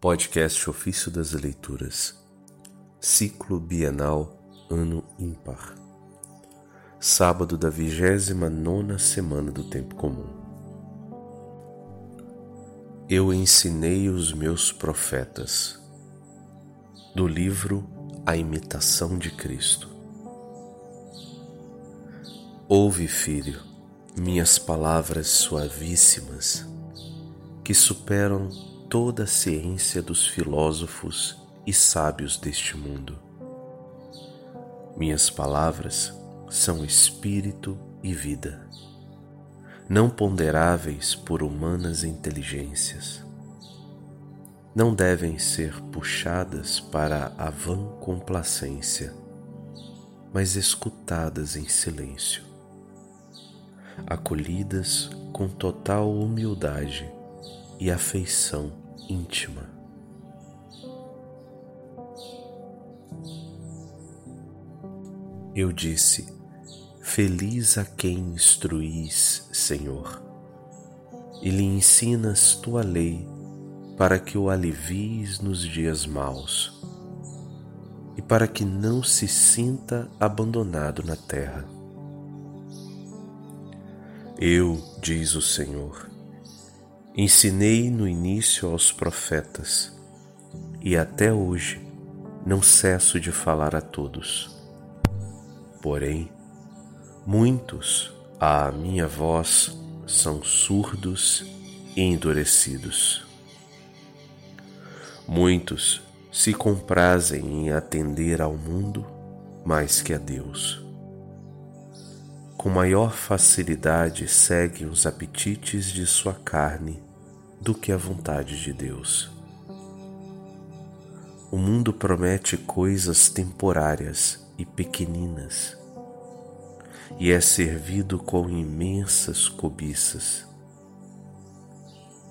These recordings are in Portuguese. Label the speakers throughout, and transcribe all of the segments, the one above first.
Speaker 1: Podcast Ofício das Leituras, Ciclo Bienal, Ano Ímpar, Sábado da vigésima nona semana do Tempo Comum. Eu ensinei os meus profetas, do livro A Imitação de Cristo. Ouve, filho, minhas palavras suavíssimas, que superam toda a ciência dos filósofos e sábios deste mundo. Minhas palavras são espírito e vida, não ponderáveis por humanas inteligências. Não devem ser puxadas para a vã complacência, mas escutadas em silêncio, acolhidas com total humildade e afeição íntima. Eu disse: Feliz a quem instruís, Senhor, e lhe ensinas tua lei para que o alivies nos dias maus e para que não se sinta abandonado na terra. Eu, diz o Senhor, Ensinei no início aos profetas, e até hoje não cesso de falar a todos. Porém, muitos à minha voz são surdos e endurecidos. Muitos se comprazem em atender ao mundo mais que a Deus. Com maior facilidade seguem os apetites de sua carne do que a vontade de Deus. O mundo promete coisas temporárias e pequeninas e é servido com imensas cobiças.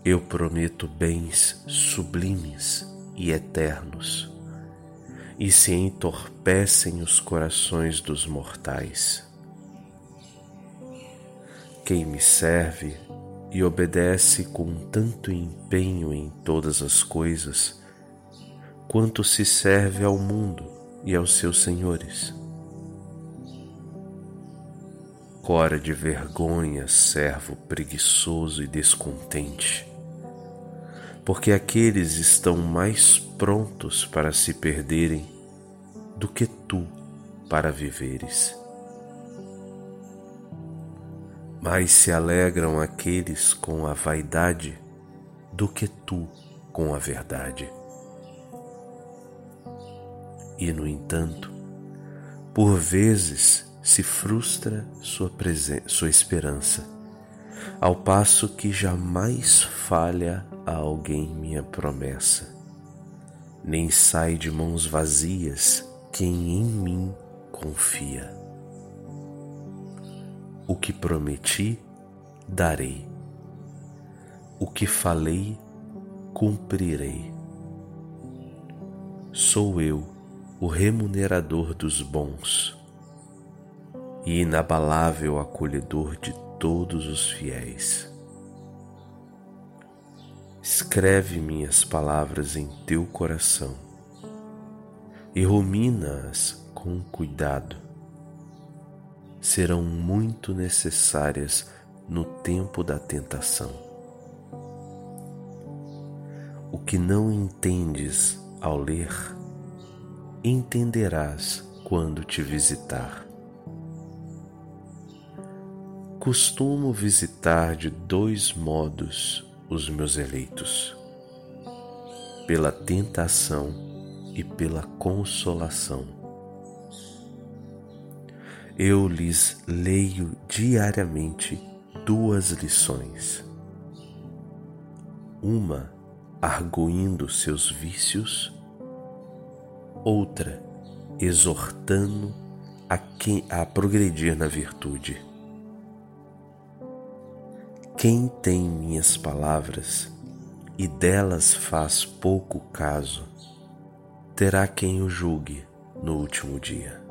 Speaker 1: Eu prometo bens sublimes e eternos, e se entorpecem os corações dos mortais. Quem me serve e obedece com tanto empenho em todas as coisas, quanto se serve ao mundo e aos seus senhores. Cora de vergonha, servo preguiçoso e descontente, porque aqueles estão mais prontos para se perderem do que tu para viveres mais se alegram aqueles com a vaidade do que tu com a verdade. E, no entanto, por vezes se frustra sua, sua esperança, ao passo que jamais falha a alguém minha promessa, nem sai de mãos vazias quem em mim confia. O que prometi, darei. O que falei, cumprirei. Sou eu o remunerador dos bons e inabalável acolhedor de todos os fiéis. Escreve minhas palavras em teu coração e rumina-as com cuidado serão muito necessárias no tempo da tentação. O que não entendes ao ler, entenderás quando te visitar. Costumo visitar de dois modos os meus eleitos: pela tentação e pela consolação eu lhes leio diariamente duas lições. Uma arguindo seus vícios, outra exortando a quem a progredir na virtude. Quem tem minhas palavras e delas faz pouco caso, terá quem o julgue no último dia.